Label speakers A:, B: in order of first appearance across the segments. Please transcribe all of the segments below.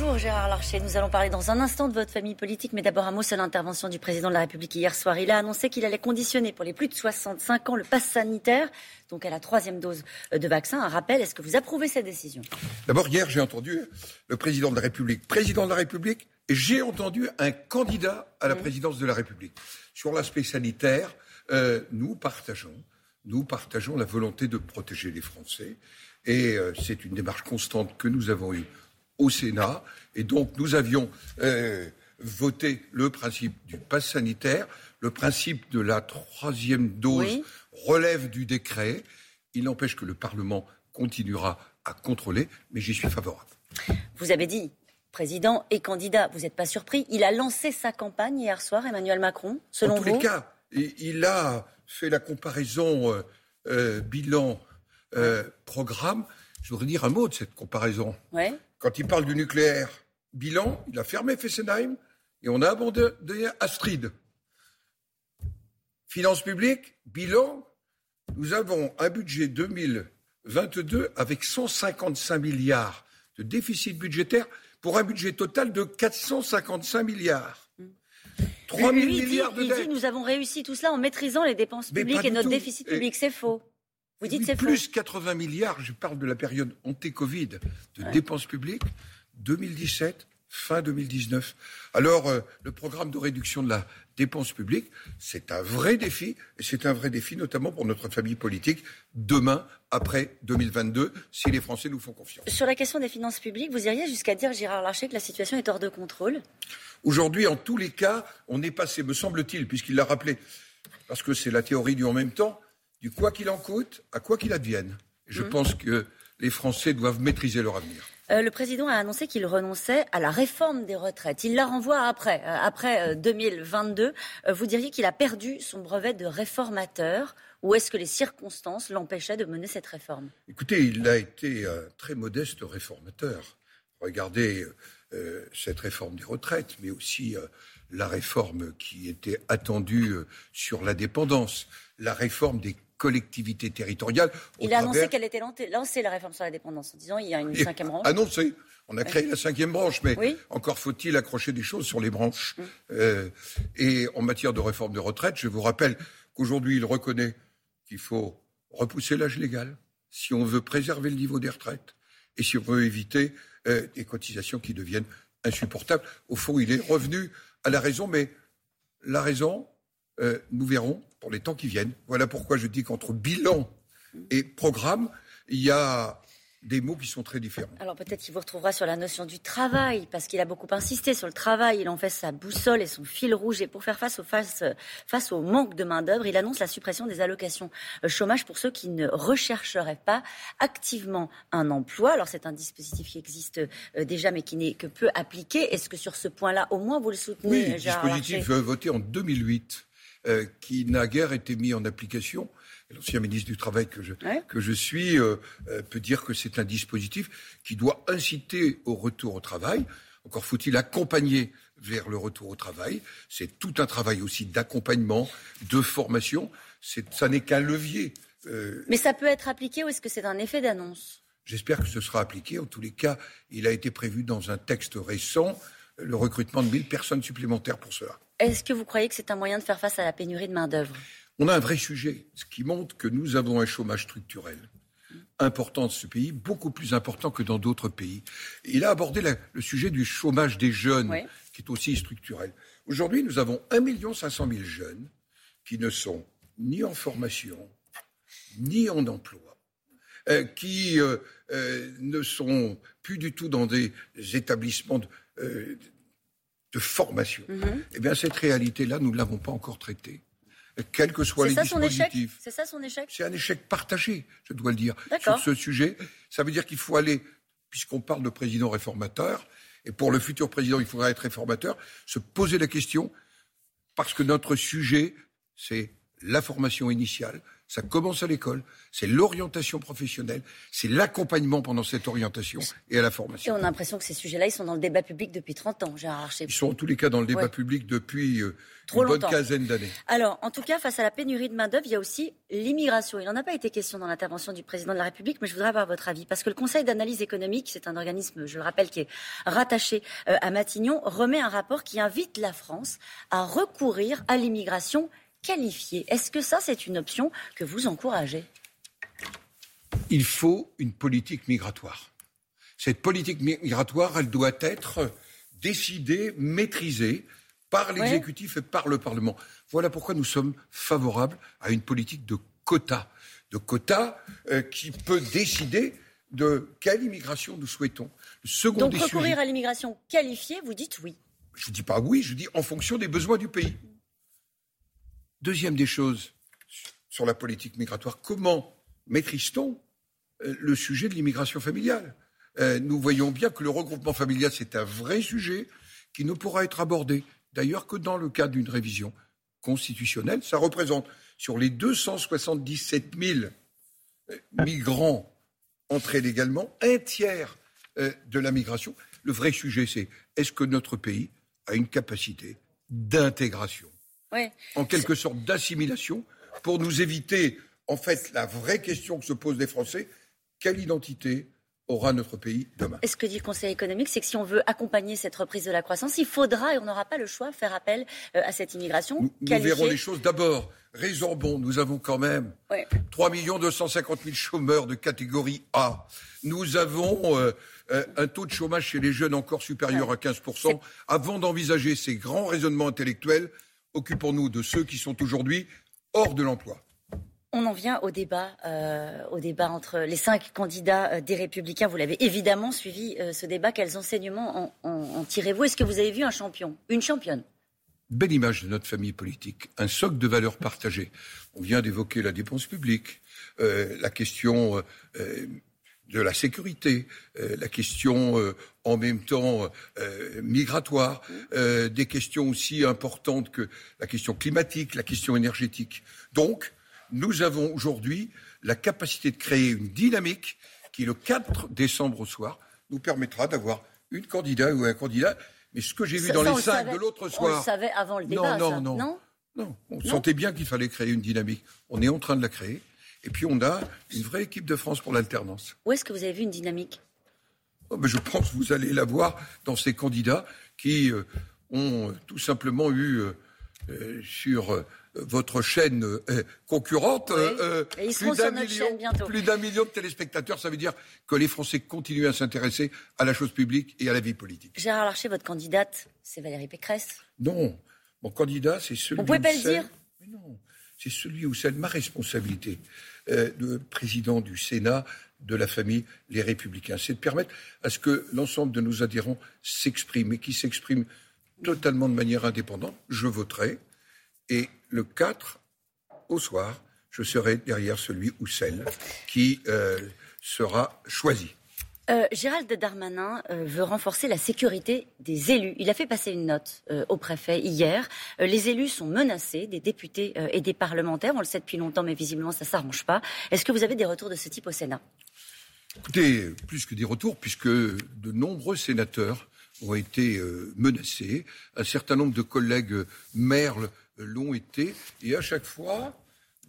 A: Bonjour Gérard Larcher. Nous allons parler dans un instant de votre famille politique, mais d'abord un mot sur l'intervention du président de la République hier soir. Il a annoncé qu'il allait conditionner pour les plus de 65 ans le pass sanitaire, donc à la troisième dose de vaccin. Un rappel, est-ce que vous approuvez cette décision?
B: D'abord, hier, j'ai entendu le président de la République, président de la République, et j'ai entendu un candidat à la présidence de la République. Sur l'aspect sanitaire, euh, nous partageons, nous partageons la volonté de protéger les Français, et euh, c'est une démarche constante que nous avons eue au Sénat. Et donc, nous avions euh, voté le principe du pass sanitaire. Le principe de la troisième dose relève du décret. Il n'empêche que le Parlement continuera à contrôler, mais j'y suis favorable.
A: Vous avez dit président et candidat. Vous n'êtes pas surpris Il a lancé sa campagne hier soir, Emmanuel Macron, selon
B: vous En tous les cas, il a fait la comparaison euh, euh, bilan programme. Je voudrais dire un mot de cette comparaison.
A: Ouais.
B: Quand il parle du nucléaire, bilan, il a fermé Fessenheim et on a abandonné Astrid. Finances publiques, bilan, nous avons un budget 2022 avec 155 milliards de déficit budgétaire pour un budget total de 455 milliards.
A: 3 000 milliards de il dit nous avons réussi tout cela en maîtrisant les dépenses publiques et notre déficit public. C'est faux. Vous dites c'est
B: Plus 80 milliards, je parle de la période anté-Covid de dépenses publiques, 2017, fin 2019. Alors, euh, le programme de réduction de la dépense publique, c'est un vrai défi, et c'est un vrai défi notamment pour notre famille politique, demain, après 2022, si les Français nous font confiance.
A: Sur la question des finances publiques, vous iriez jusqu'à dire, Gérard Larcher, que la situation est hors de contrôle?
B: Aujourd'hui, en tous les cas, on est passé, me semble-t-il, puisqu'il l'a rappelé, parce que c'est la théorie du en même temps, du quoi qu'il en coûte à quoi qu'il advienne. Je mmh. pense que les Français doivent maîtriser leur avenir.
A: Euh, le président a annoncé qu'il renonçait à la réforme des retraites. Il la renvoie après, euh, après 2022. Euh, vous diriez qu'il a perdu son brevet de réformateur ou est-ce que les circonstances l'empêchaient de mener cette réforme?
B: Écoutez, il a été un très modeste réformateur. Regardez cette réforme des retraites, mais aussi la réforme qui était attendue sur la dépendance, la réforme des collectivités territoriales.
A: Il a annoncé qu'elle était lancée, la réforme sur la dépendance, en disant qu'il y a une cinquième branche.
B: Annoncé. On a créé la cinquième branche, mais encore faut-il accrocher des choses sur les branches. Mm. Euh, et en matière de réforme de retraite, je vous rappelle qu'aujourd'hui, il reconnaît qu'il faut repousser l'âge légal si on veut préserver le niveau des retraites et si on veut éviter euh, des cotisations qui deviennent insupportables. Au fond, il est revenu à la raison, mais la raison, euh, nous verrons pour les temps qui viennent. Voilà pourquoi je dis qu'entre bilan et programme, il y a des mots qui sont très différents.
A: Alors peut-être qu'il vous retrouvera sur la notion du travail, parce qu'il a beaucoup insisté sur le travail. Il en fait sa boussole et son fil rouge. Et pour faire face au, face, face au manque de main-d'œuvre, il annonce la suppression des allocations euh, chômage pour ceux qui ne rechercheraient pas activement un emploi. Alors c'est un dispositif qui existe euh, déjà, mais qui n'est que peu appliqué. Est-ce que sur ce point-là, au moins, vous le soutenez
B: Oui, dispositif voté en 2008 euh, qui n'a guère été mis en application. L'ancien ministre du Travail que je, que je suis euh, euh, peut dire que c'est un dispositif qui doit inciter au retour au travail. Encore faut-il accompagner vers le retour au travail. C'est tout un travail aussi d'accompagnement, de formation. Ça n'est qu'un levier.
A: Mais ça peut être appliqué ou est-ce que c'est un effet d'annonce?
B: J'espère que ce sera appliqué. En tous les cas, il a été prévu dans un texte récent le recrutement de 1000 personnes supplémentaires pour cela.
A: Est-ce que vous croyez que c'est un moyen de faire face à la pénurie de main-d'œuvre?
B: On a un vrai sujet, ce qui montre que nous avons un chômage structurel important de ce pays, beaucoup plus important que dans d'autres pays. Il a abordé le sujet du chômage des jeunes, qui est aussi structurel. Aujourd'hui, nous avons 1 500 000 jeunes qui ne sont ni en formation, ni en emploi, euh, qui euh, euh, ne sont plus du tout dans des établissements de, de formation. Mhm. Eh bien, cette réalité-là, nous ne l'avons pas encore traitée. Quels que soient les ça dispositifs.
A: C'est ça son échec
B: C'est un échec partagé, je dois le dire, sur ce sujet. Ça veut dire qu'il faut aller, puisqu'on parle de président réformateur, et pour le futur président, il faudra être réformateur, se poser la question, parce que notre sujet, c'est la formation initiale, Ça commence à l'école, c'est l'orientation professionnelle, c'est l'accompagnement pendant cette orientation et à la formation.
A: Et on a l'impression que ces sujets-là, ils sont dans le débat public depuis 30 ans, Gérard Archer.
B: Ils sont en tous les cas dans le débat public depuis euh, une bonne quinzaine d'années.
A: Alors, en tout cas, face à la pénurie de main-d'œuvre, il y a aussi l'immigration. Il n'en a pas été question dans l'intervention du président de la République, mais je voudrais avoir votre avis. Parce que le Conseil d'analyse économique, c'est un organisme, je le rappelle, qui est rattaché euh, à Matignon, remet un rapport qui invite la France à recourir à l'immigration qualifiée. Est-ce que ça, c'est une option que vous encouragez?
B: Il faut une politique migratoire. Cette politique migratoire, elle doit être décidée, maîtrisée par l'exécutif et par le Parlement. Voilà pourquoi nous sommes favorables à une politique de quotas. De quotas euh, qui peut décider de quelle immigration nous souhaitons.
A: Donc recourir à l'immigration qualifiée, vous dites oui.
B: Je ne dis pas oui, je dis en fonction des besoins du pays. Deuxième des choses sur la politique migratoire, comment maîtrise-t-on euh, le sujet de l'immigration familiale? Euh, Nous voyons bien que le regroupement familial, c'est un vrai sujet qui ne pourra être abordé, d'ailleurs, que dans le cadre d'une révision constitutionnelle. Ça représente, sur les 277 000 euh, migrants entrés légalement, un tiers de la migration. Le vrai sujet, c'est est-ce que notre pays a une capacité d'intégration en quelque sorte d'assimilation, pour nous éviter, en fait, la vraie question que se posent les Français quelle identité aura notre pays demain?
A: Et ce que dit le Conseil économique, c'est que si on veut accompagner cette reprise de la croissance, il faudra, et on n'aura pas le choix, faire appel euh, à cette immigration.
B: Nous, nous verrons les choses d'abord. Résorbons, nous avons quand même 3 250 000 chômeurs de catégorie A. Nous avons euh, euh, un taux de chômage chez les jeunes encore supérieur à 15%. Avant d'envisager ces grands raisonnements intellectuels, occupons-nous de ceux qui sont aujourd'hui hors de l'emploi.
A: On en vient au débat, euh, au débat entre les cinq candidats euh, des Républicains. Vous l'avez évidemment suivi euh, ce débat. Quels enseignements en, tirez-vous? Est-ce que vous avez vu un champion, une championne?
B: Belle image de notre famille politique, un socle de valeurs partagées. On vient d'évoquer la dépense publique, la question de la sécurité, euh, la question euh, en même temps euh, migratoire, des questions aussi importantes que la question climatique, la question énergétique. Donc, nous avons aujourd'hui la capacité de créer une dynamique qui, le 4 décembre au soir, nous permettra d'avoir une candidate ou un candidat. Mais ce que j'ai vu dans les cinq de l'autre soir.
A: On le savait avant le débat.
B: Non, non, non? non, On sentait bien qu'il fallait créer une dynamique. On est en train de la créer. Et puis on a une vraie équipe de France pour l'alternance.
A: Où est-ce que vous avez vu une dynamique?
B: Oh, Je pense que vous allez la voir dans ces candidats qui euh, ont euh, tout simplement eu euh, sur votre chaîne concurrente plus d'un million, de téléspectateurs. Ça veut dire que les Français continuent à s'intéresser à la chose publique et à la vie politique.
A: Gérard Larcher, votre candidate, c'est Valérie Pécresse
B: Non, mon candidat, c'est celui.
A: Vous pouvez pas le dire?
B: Non, c'est celui où c'est ma responsabilité euh, de président du Sénat de la famille Les Républicains. C'est de permettre à ce que l'ensemble de nos adhérents s'expriment et qui s'expriment totalement de manière indépendante. Je voterai et le 4 au soir, je serai derrière celui ou celle qui euh, sera choisi.
A: Euh, Gérald Darmanin euh, veut renforcer la sécurité des élus. Il a fait passer une note euh, au préfet hier. les élus sont menacés, des députés et des parlementaires. On le sait depuis longtemps, mais visiblement ça ne s'arrange pas. Est-ce que vous avez des retours de ce type au Sénat?
B: Écoutez, plus que des retours, puisque de nombreux sénateurs ont été menacés. Un certain nombre de collègues maires l'ont été. Et à chaque fois,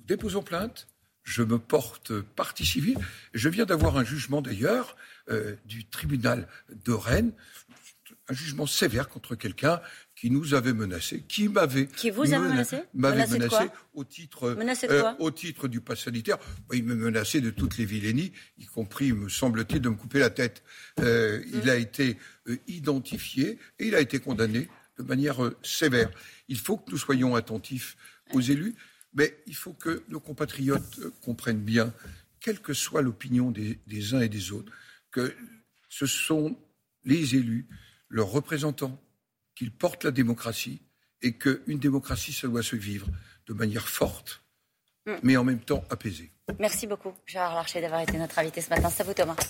B: déposons plainte. Je me porte partie civile. Je viens d'avoir un jugement d'ailleurs euh, du tribunal de Rennes, un jugement sévère contre quelqu'un qui nous avait menacé, qui m'avait
A: qui vous a menacé,
B: au titre
A: euh,
B: au titre du pass sanitaire. Il me menaçait de toutes les vilainies, y compris, me semble-t-il, de me couper la tête. Euh, il a été identifié et il a été condamné de manière sévère. Il faut que nous soyons attentifs aux élus, mais il faut que nos compatriotes comprennent bien, quelle que soit l'opinion des uns et des autres, que ce sont les élus, leurs représentants, qu'ils portent la démocratie et qu'une démocratie, ça doit se vivre de manière forte, mm. mais en même temps apaisée.
A: Merci beaucoup, Gérard Larcher, d'avoir été notre invité ce matin. C'est à vous, Thomas.